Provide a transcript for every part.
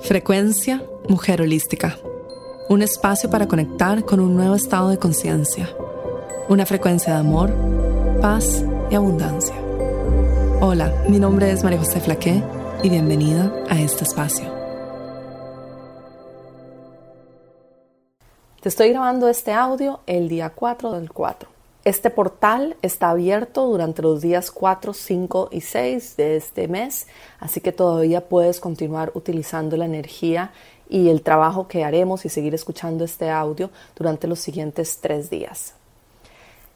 Frecuencia Mujer Holística. Un espacio para conectar con un nuevo estado de conciencia. Una frecuencia de amor, paz y abundancia. Hola, mi nombre es María José Flaqué y bienvenida a este espacio. Te estoy grabando este audio el día 4 del 4. Este portal está abierto durante los días 4, 5 y 6 de este mes, así que todavía puedes continuar utilizando la energía y el trabajo que haremos y seguir escuchando este audio durante los siguientes tres días.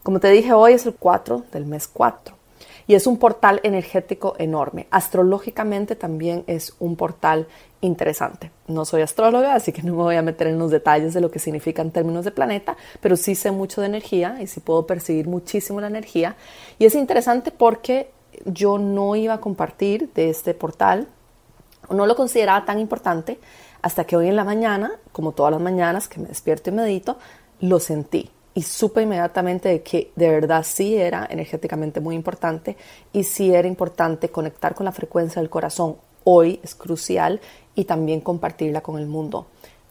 Como te dije, hoy es el 4 del mes 4 y es un portal energético enorme. Astrológicamente también es un portal interesante. No soy astróloga, así que no me voy a meter en los detalles de lo que significa en términos de planeta, pero sí sé mucho de energía y sí puedo percibir muchísimo la energía. Y es interesante porque yo no iba a compartir de este portal, no lo consideraba tan importante, hasta que hoy en la mañana, como todas las mañanas que me despierto y medito, lo sentí y supe inmediatamente de que de verdad sí era energéticamente muy importante y sí era importante conectar con la frecuencia del corazón. Hoy es crucial y también compartirla con el mundo.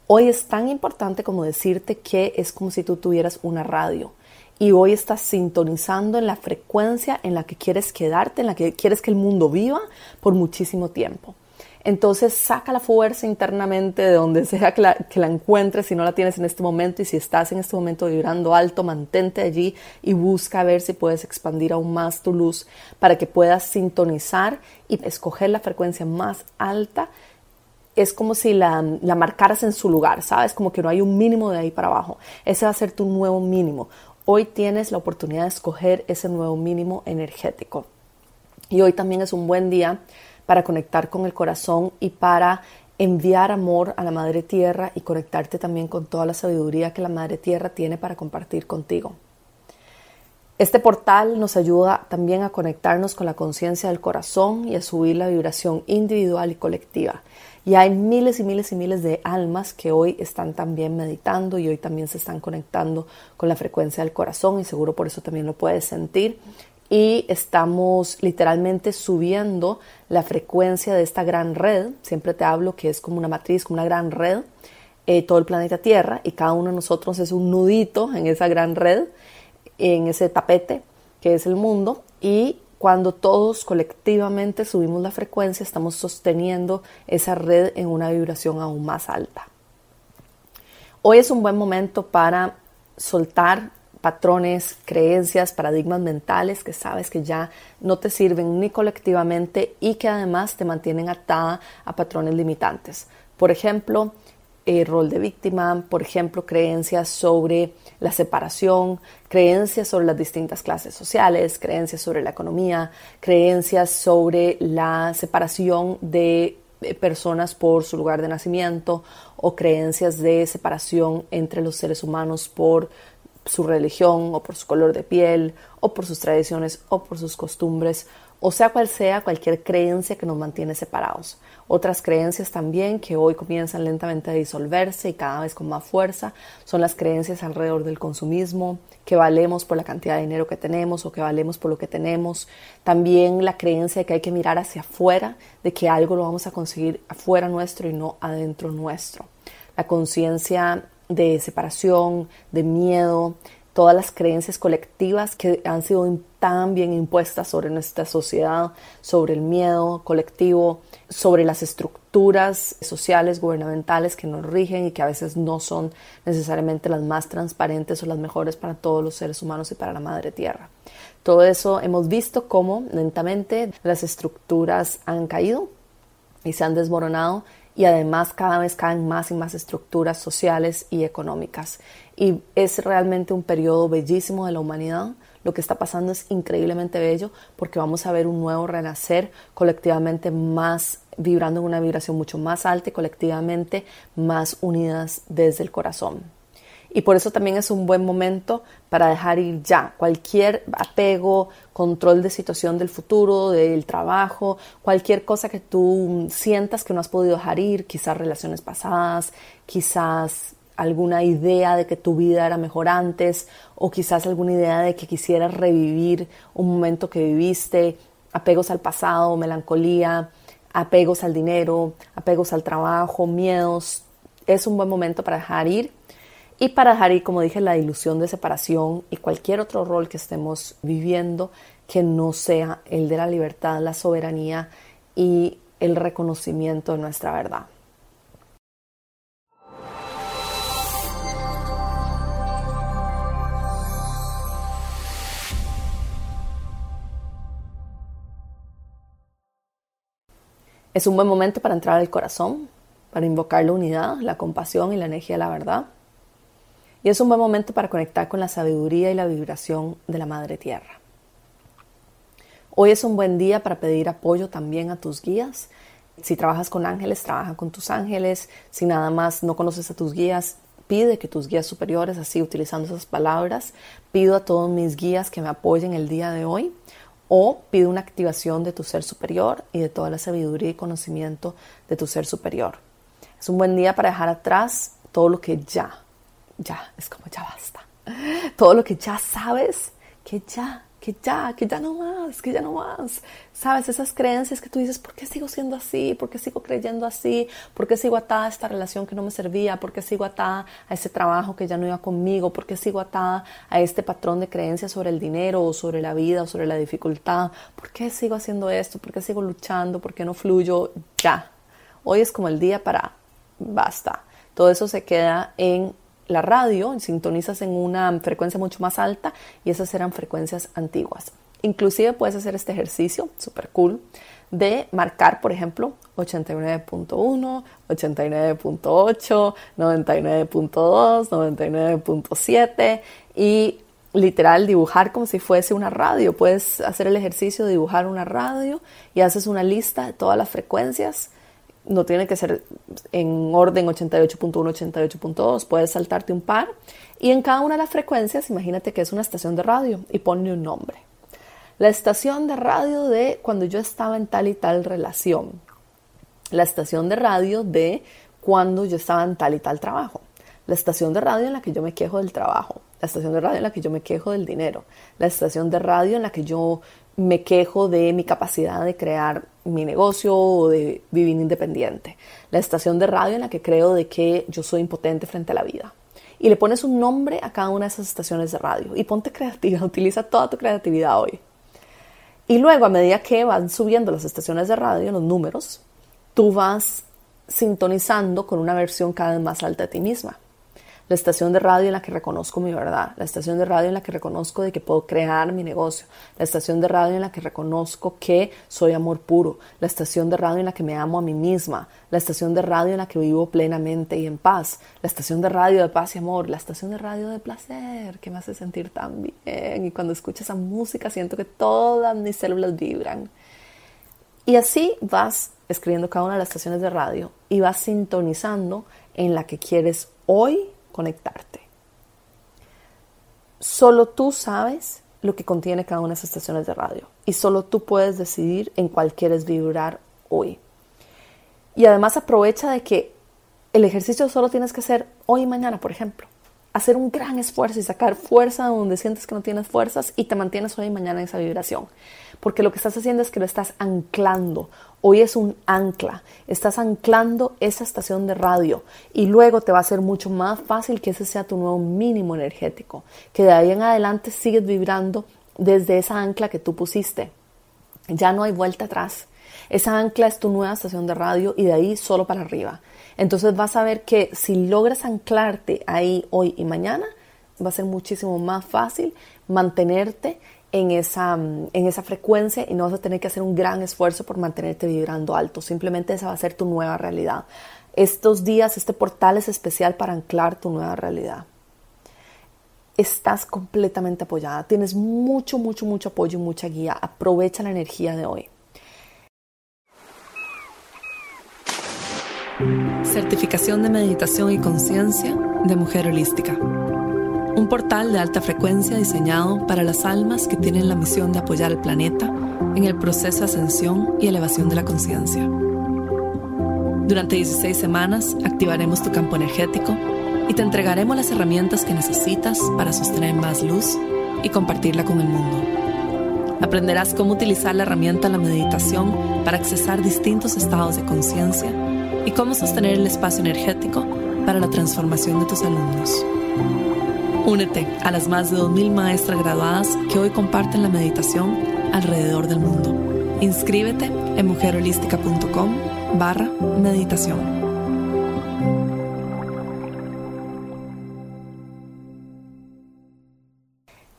Hoy es tan importante como decirte que es como si tú tuvieras una radio y hoy estás sintonizando en la frecuencia en la que quieres quedarte, en la que quieres que el mundo viva por muchísimo tiempo. Entonces saca la fuerza internamente de donde sea que la, que encuentres si no la tienes en este momento y si estás en este momento vibrando alto, mantente allí y busca ver si puedes expandir aún más tu luz para que puedas sintonizar y escoger la frecuencia más alta. Es como si la, la marcaras en su lugar, ¿sabes? Como que no hay un mínimo de ahí para abajo. Ese va a ser tu nuevo mínimo. Hoy tienes la oportunidad de escoger ese nuevo mínimo energético. Y hoy también es un buen día para conectar con el corazón y para enviar amor a la Madre Tierra y conectarte también con toda la sabiduría que la Madre Tierra tiene para compartir contigo. Este portal nos ayuda también a conectarnos con la conciencia del corazón y a subir la vibración individual y colectiva. Y hay miles y miles y miles de almas que hoy están también meditando y hoy también se están conectando con la frecuencia del corazón y seguro por eso también lo puedes sentir y estamos literalmente subiendo la frecuencia de esta gran red. Siempre te hablo que es como una matriz, como una gran red, eh, todo el planeta Tierra y cada uno de nosotros es un nudito en esa gran red, en ese tapete que es el mundo y cuando todos colectivamente subimos la frecuencia estamos sosteniendo esa red en una vibración aún más alta. Hoy es un buen momento para soltar patrones, creencias, paradigmas mentales que sabes que ya no te sirven ni colectivamente y que además te mantienen atada a patrones limitantes. Por ejemplo, el rol de víctima, por ejemplo, creencias sobre la separación, creencias sobre las distintas clases sociales, creencias sobre la economía, creencias sobre la separación de eh, personas por su lugar de nacimiento o creencias de separación entre los seres humanos por su religión o por su color de piel o por sus tradiciones o por sus costumbres o sea cual sea cualquier creencia que nos mantiene separados. Otras creencias también que hoy comienzan lentamente a disolverse y cada vez con más fuerza son las creencias alrededor del consumismo, que valemos por la cantidad de dinero que tenemos o que valemos por lo que tenemos. También la creencia de que hay que mirar hacia afuera, de que algo lo vamos a conseguir afuera nuestro y no adentro nuestro. La conciencia de separación, de miedo, todas las creencias colectivas que han sido tan bien impuestas sobre nuestra sociedad, sobre el miedo colectivo, sobre las estructuras sociales, gubernamentales que nos rigen y que a veces no son necesariamente las más transparentes o las mejores para todos los seres humanos y para la madre tierra. Todo eso hemos visto cómo lentamente las estructuras han caído y se han desmoronado y además cada vez caen más y más estructuras sociales y económicas. Y es realmente un periodo bellísimo de la humanidad. Lo que está pasando es increíblemente bello porque vamos a ver un nuevo renacer colectivamente más, vibrando en una vibración mucho más alta y colectivamente más unidas desde el corazón y por eso también es un buen momento para dejar ir ya cualquier apego, control de situación del futuro, del trabajo, cualquier cosa que tú sientas que no has podido dejar ir, quizás relaciones pasadas, quizás alguna idea de que tu vida era mejor antes o quizás alguna idea de que quisieras revivir un momento que viviste, apegos al pasado, melancolía, apegos al dinero, apegos al trabajo, miedos. Es un buen momento para dejar ir y para dejar ir, como dije, la ilusión de separación y cualquier otro rol que estemos viviendo que no sea el de la libertad, la soberanía y el reconocimiento de nuestra verdad. Es un buen momento para entrar al corazón, para invocar la unidad, la compasión y la energía de la verdad. Y es un buen momento para conectar con la sabiduría y la vibración de la Madre Tierra. Hoy es un buen día para pedir apoyo también a tus guías. Si trabajas con ángeles, trabaja con tus ángeles. Si nada más no conoces a tus guías, pide que tus guías superiores, así utilizando esas palabras, pido a todos mis guías que me apoyen el día de hoy o pide una activación de tu ser superior y de toda la sabiduría y conocimiento de tu ser superior. Es un buen día para dejar atrás todo lo que ya, ya, es como ya basta. Todo lo que ya sabes, que ya que ya, que ya no más, que ya no más. Sabes, esas creencias que tú dices, ¿por qué sigo siendo así? ¿Por qué sigo creyendo así? ¿Por qué sigo atada a esta relación que no me servía? ¿Por qué sigo atada a ese trabajo que ya no iba conmigo? ¿Por qué sigo atada a este patrón de creencias sobre el dinero o sobre la vida o sobre la dificultad? ¿Por qué sigo haciendo esto? ¿Por qué sigo luchando? ¿Por qué no fluyo? Ya. Hoy es como el día para basta. Todo eso se queda en la radio, sintonizas en una frecuencia mucho más alta y esas eran frecuencias antiguas. Inclusive puedes hacer este ejercicio, súper cool, de marcar, por ejemplo, 89.1, 89.8, 99.2, 99.7 y literal dibujar como si fuese una radio. Puedes hacer el ejercicio de dibujar una radio y haces una lista de todas las frecuencias no tiene que ser en orden 88.1, 88.2, puedes saltarte un par y en cada una de las frecuencias, imagínate que es una estación de radio y ponle un nombre. La estación de radio de cuando yo estaba en tal y tal relación. La estación de radio de cuando yo estaba en tal y tal trabajo. La estación de radio en la que yo me quejo del trabajo. La estación de radio en la que yo me quejo del dinero. La estación de radio en la que yo me quejo de mi capacidad de crear mi negocio o de vivir independiente. La estación de radio en la que creo de que yo soy impotente frente a la vida. Y le pones un nombre a cada una de esas estaciones de radio y ponte creativa, utiliza toda tu creatividad hoy. Y luego a medida que van subiendo las estaciones de radio, los números, tú vas sintonizando con una versión cada vez más alta de ti misma la estación de radio en la que reconozco mi verdad, la estación de radio en la que reconozco de que puedo crear mi negocio, la estación de radio en la que reconozco que soy amor puro, la estación de radio en la que me amo a mí misma, la estación de radio en la que vivo plenamente y en paz, la estación de radio de paz y amor, la estación de radio de placer que me hace sentir tan bien y cuando escucho esa música siento que todas mis células vibran. Y así vas escribiendo cada una de las estaciones de radio y vas sintonizando en la que quieres hoy conectarte. Solo tú sabes lo que contiene cada una de esas estaciones de radio y solo tú puedes decidir en cuál quieres vibrar hoy. Y además aprovecha de que el ejercicio solo tienes que hacer hoy y mañana, por ejemplo. Hacer un gran esfuerzo y sacar fuerza donde sientes que no tienes fuerzas y te mantienes hoy y mañana en esa vibración. Porque lo que estás haciendo es que lo estás anclando Hoy es un ancla, estás anclando esa estación de radio y luego te va a ser mucho más fácil que ese sea tu nuevo mínimo energético, que de ahí en adelante sigues vibrando desde esa ancla que tú pusiste. Ya no hay vuelta atrás. Esa ancla es tu nueva estación de radio y de ahí solo para arriba. Entonces vas a ver que si logras anclarte ahí hoy y mañana, va a ser muchísimo más fácil mantenerte en esa, mm, en esa frecuencia y no vas a tener que hacer un gran esfuerzo por mantenerte vibrando alto. Simplemente esa va a ser tu nueva realidad. Estos días, este portal es especial para anclar tu nueva realidad. Estás completamente apoyada, tienes mucho, mucho, mucho apoyo y mucha guía. Aprovecha la energía de hoy. Certificación de meditación y conciencia de mujer holística portal de alta frecuencia diseñado para las almas que tienen la misión de apoyar al planeta en el proceso de ascensión y elevación de la conciencia. Durante 16 semanas activaremos tu campo energético y te entregaremos las herramientas que necesitas para sostener más luz y compartirla con el mundo. Aprenderás cómo utilizar la herramienta la meditación para accesar distintos estados de conciencia y cómo sostener el espacio energético para la transformación de tus alumnos. Únete a las más de 2.000 maestras graduadas que hoy comparten la meditación alrededor del mundo. Inscríbete en mujerholística.com barra meditación.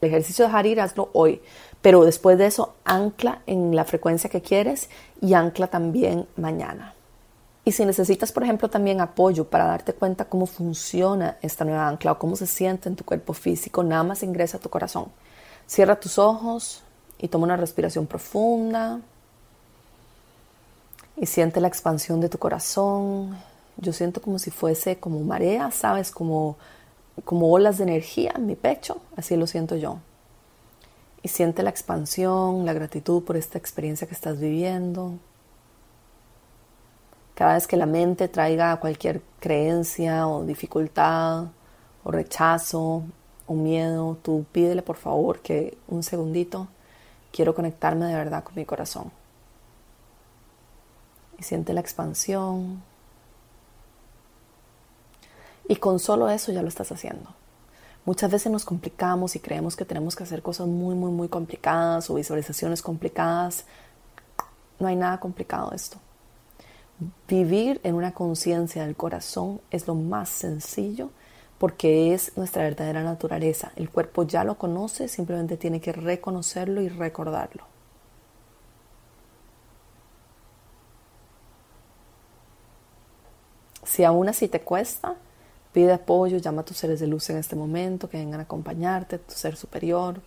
El ejercicio de Harir hazlo hoy, pero después de eso ancla en la frecuencia que quieres y ancla también mañana. Y si necesitas, por ejemplo, también apoyo para darte cuenta cómo funciona esta nueva ancla o cómo se siente en tu cuerpo físico, nada más ingresa a tu corazón. Cierra tus ojos y toma una respiración profunda. Y siente la expansión de tu corazón. Yo siento como si fuese como marea, ¿sabes? Como como olas de energía en mi pecho, así lo siento yo. Y siente la expansión, la gratitud por esta experiencia que estás viviendo. Cada vez que la mente traiga cualquier creencia o dificultad o rechazo o miedo, tú pídele por favor que un segundito quiero conectarme de verdad con mi corazón. Y siente la expansión, y con solo eso ya lo estás haciendo. Muchas veces nos complicamos y creemos que tenemos que hacer cosas muy, muy, muy complicadas o visualizaciones complicadas. No hay nada complicado esto. Vivir en una conciencia del corazón es lo más sencillo porque es nuestra verdadera naturaleza. El cuerpo ya lo conoce, simplemente tiene que reconocerlo y recordarlo. Si aún así te cuesta, Pide apoyo, llama a tus seres de luz en este momento, que vengan a acompañarte, tu ser superior.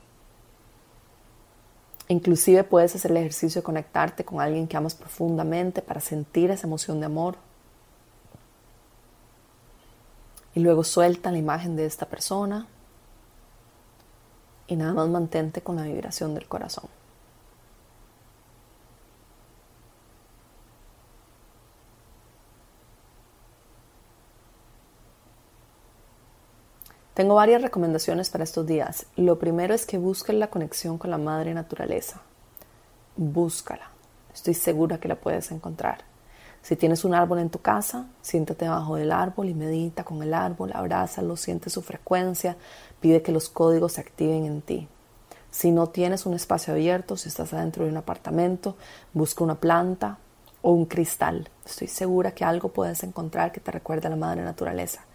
Inclusive puedes hacer el ejercicio de conectarte con alguien que amas profundamente para sentir esa emoción de amor. Y luego suelta la imagen de esta persona y nada más mantente con la vibración del corazón. Tengo varias recomendaciones para estos días. Lo primero es que busquen la conexión con la madre naturaleza. Búscala. Estoy segura que la puedes encontrar. Si tienes un árbol en tu casa, siéntate debajo del árbol y medita con el árbol, abrázalo, siente su frecuencia, pide que los códigos se activen en ti. Si no tienes un espacio abierto, si estás adentro de un apartamento, busca una planta o un cristal. Estoy segura que algo puedes encontrar que te recuerde a la madre naturaleza.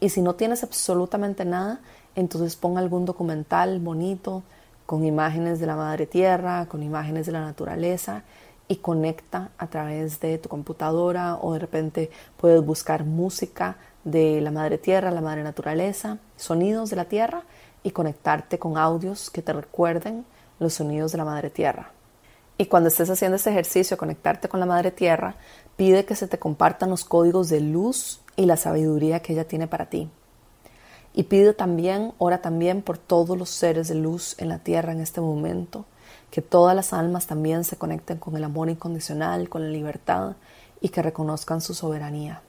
Y si no tienes absolutamente nada, entonces pon algún documental bonito con imágenes de la madre tierra, con imágenes de la naturaleza y conecta a través de tu computadora o de repente puedes buscar música de la madre tierra, la madre naturaleza, sonidos de la tierra y conectarte con audios que te recuerden los sonidos de la madre tierra. Y cuando estés haciendo este ejercicio, conectarte con la madre tierra, pide que se te compartan los códigos de luz y la sabiduría que ella tiene para ti. Y pide también, ora también por todos los seres de luz en la tierra en este momento, que todas las almas también se conecten con el amor incondicional, con la libertad y que reconozcan su soberanía.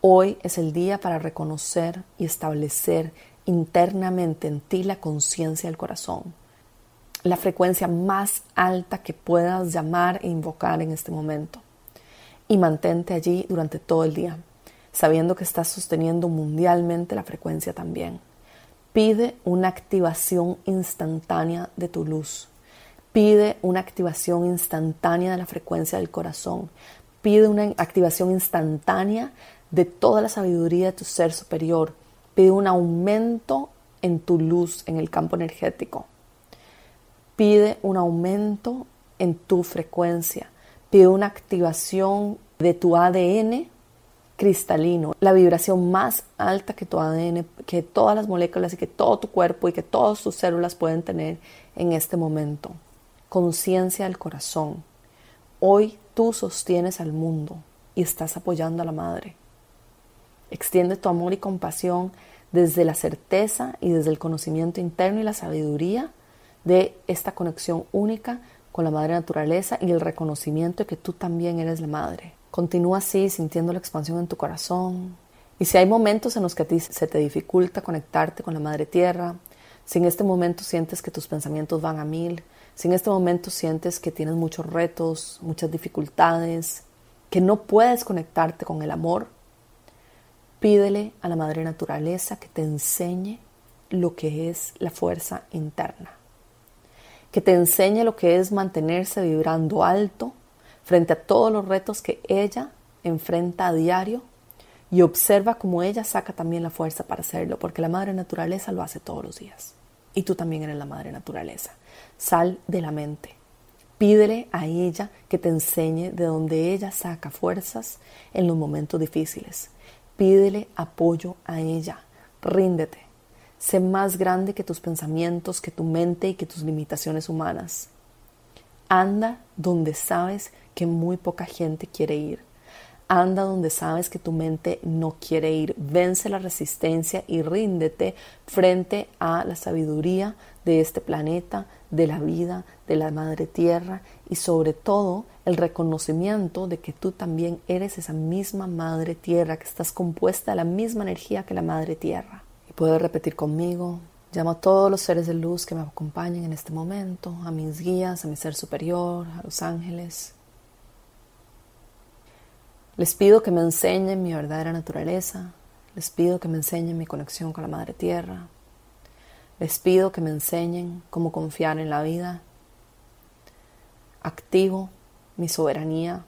Hoy es el día para reconocer y establecer internamente en ti la conciencia del corazón, la frecuencia más alta que puedas llamar e invocar en este momento. Y mantente allí durante todo el día sabiendo que estás sosteniendo mundialmente la frecuencia también. Pide una activación instantánea de tu luz. Pide una activación instantánea de la frecuencia del corazón. Pide una activación instantánea de toda la sabiduría de tu ser superior. Pide un aumento en tu luz, en el campo energético. Pide un aumento en tu frecuencia. Pide una activación de tu ADN cristalino, la vibración más alta que tu ADN, que todas las moléculas y que todo tu cuerpo y que todas tus células pueden tener en este momento. Conciencia del corazón. Hoy tú sostienes al mundo y estás apoyando a la madre. Extiende tu amor y compasión desde la certeza y desde el conocimiento interno y la sabiduría de esta conexión única con la madre naturaleza y el reconocimiento de que tú también eres la madre. Continúa así, sintiendo la expansión en tu corazón. Y si hay momentos en los que a ti se te dificulta conectarte con la Madre Tierra, si en este momento sientes que tus pensamientos van a mil, si en este momento sientes que tienes muchos retos, muchas dificultades, que no puedes conectarte con el amor, pídele a la Madre Naturaleza que te enseñe lo que es la fuerza interna, que te enseñe lo que es mantenerse vibrando alto frente a todos los retos que ella enfrenta a diario y observa cómo ella saca también la fuerza para hacerlo, porque la madre naturaleza lo hace todos los días. Y tú también eres la madre naturaleza. Sal de la mente. Pídele a ella que te enseñe de donde ella saca fuerzas en los momentos difíciles. Pídele apoyo a ella. Ríndete. Sé más grande que tus pensamientos, que tu mente y que tus limitaciones humanas. Anda donde sabes que muy poca gente quiere ir Anda donde sabes que tu mente no quiere ir. Vence la resistencia y ríndete frente a la sabiduría de este planeta, de la vida, de la madre tierra y sobre todo el reconocimiento de que tú también eres esa misma madre tierra, que estás compuesta de la misma energía que la madre tierra. Y puedes repetir conmigo, llamo a todos los seres de luz que me acompañen en este momento, a mis guías, a mi ser superior, a los ángeles, les pido que me enseñen mi verdadera naturaleza, les pido que me enseñen mi conexión con la Madre Tierra, les pido que me enseñen cómo confiar en la vida. Activo mi soberanía,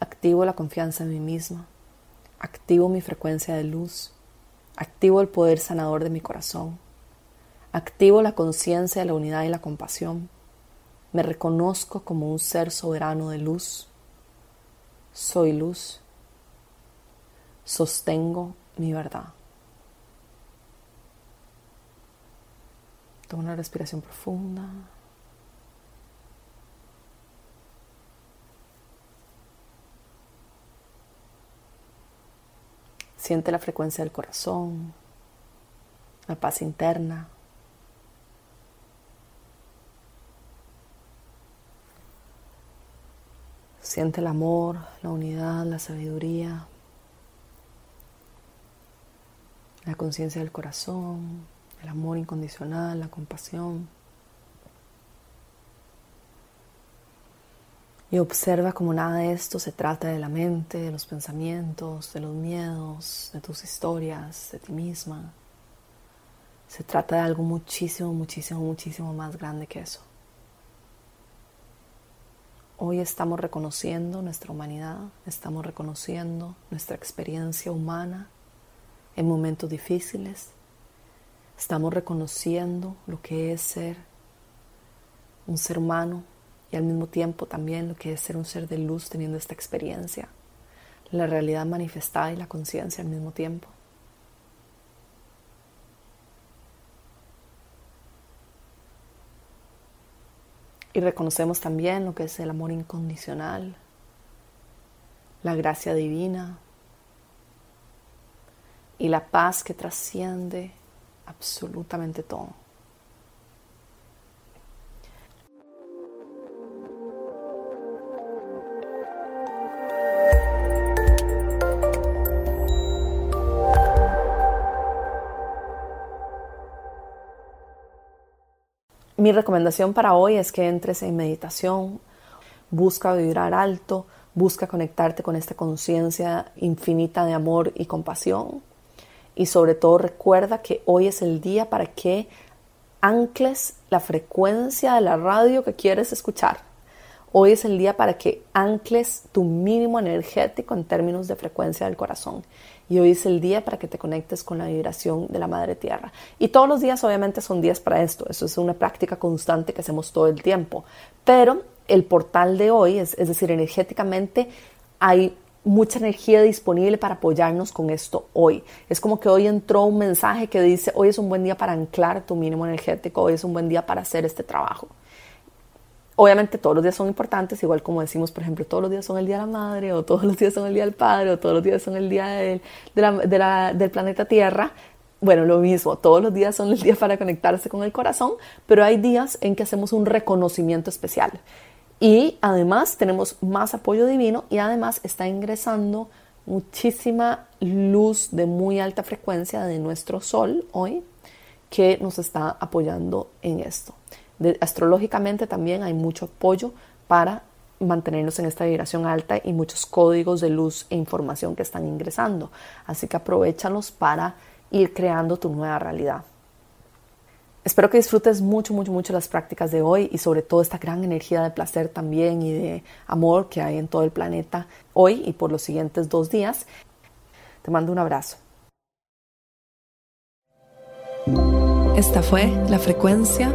activo la confianza en mí misma, activo mi frecuencia de luz, activo el poder sanador de mi corazón, activo la conciencia de la unidad y la compasión, me reconozco como un ser soberano de luz soy luz. Sostengo mi verdad. Toma una respiración profunda. Siente la frecuencia del corazón, la paz interna. Siente el amor, la unidad, la sabiduría, la conciencia del corazón, el amor incondicional, la compasión. Y observa como nada de esto se trata de la mente, de los pensamientos, de los miedos, de tus historias, de ti misma. Se trata de algo muchísimo, muchísimo, muchísimo más grande que eso. Hoy estamos reconociendo nuestra humanidad, estamos reconociendo nuestra experiencia humana en momentos difíciles, estamos reconociendo lo que es ser un ser humano y al mismo tiempo también lo que es ser un ser de luz teniendo esta experiencia, la realidad manifestada y la conciencia al mismo tiempo. Y reconocemos también lo que es el amor incondicional, la gracia divina y la paz que trasciende absolutamente todo. Mi recomendación para hoy es que entres en meditación, busca vibrar alto, busca conectarte con esta conciencia infinita de amor y compasión. Y sobre todo recuerda que hoy es el día para que ancles la frecuencia de la radio que quieres escuchar. Hoy es el día para que ancles tu mínimo energético en términos de frecuencia del corazón. Y hoy es el día para que te conectes con la vibración de la Madre Tierra. Y todos los días obviamente son días para esto. Eso es una práctica constante que hacemos todo el tiempo. Pero el portal de hoy, es, es decir, energéticamente hay mucha energía disponible para apoyarnos con esto hoy. Es como que hoy entró un mensaje que dice, hoy es un buen día para anclar tu mínimo energético, hoy es un buen día para hacer este trabajo. Obviamente todos los días son importantes, igual como decimos, por ejemplo, todos los días son el Día de la Madre, o todos los días son el Día del Padre, o todos los días son el Día del, del planeta Tierra. Bueno, lo mismo, todos los días son el día para conectarse con el corazón, pero hay días en que hacemos un reconocimiento especial. Y además tenemos más apoyo divino y además está ingresando muchísima luz de muy alta frecuencia de nuestro sol hoy que nos está apoyando en esto. Astrológicamente también hay mucho apoyo para mantenernos en esta vibración alta y muchos códigos de luz e información que están ingresando. Así que aprovechalos para ir creando tu nueva realidad. Espero que disfrutes mucho, mucho, mucho las prácticas de hoy y sobre todo esta gran energía de placer también y de amor que hay en todo el planeta hoy y por los siguientes dos días. Te mando un abrazo. Esta fue la frecuencia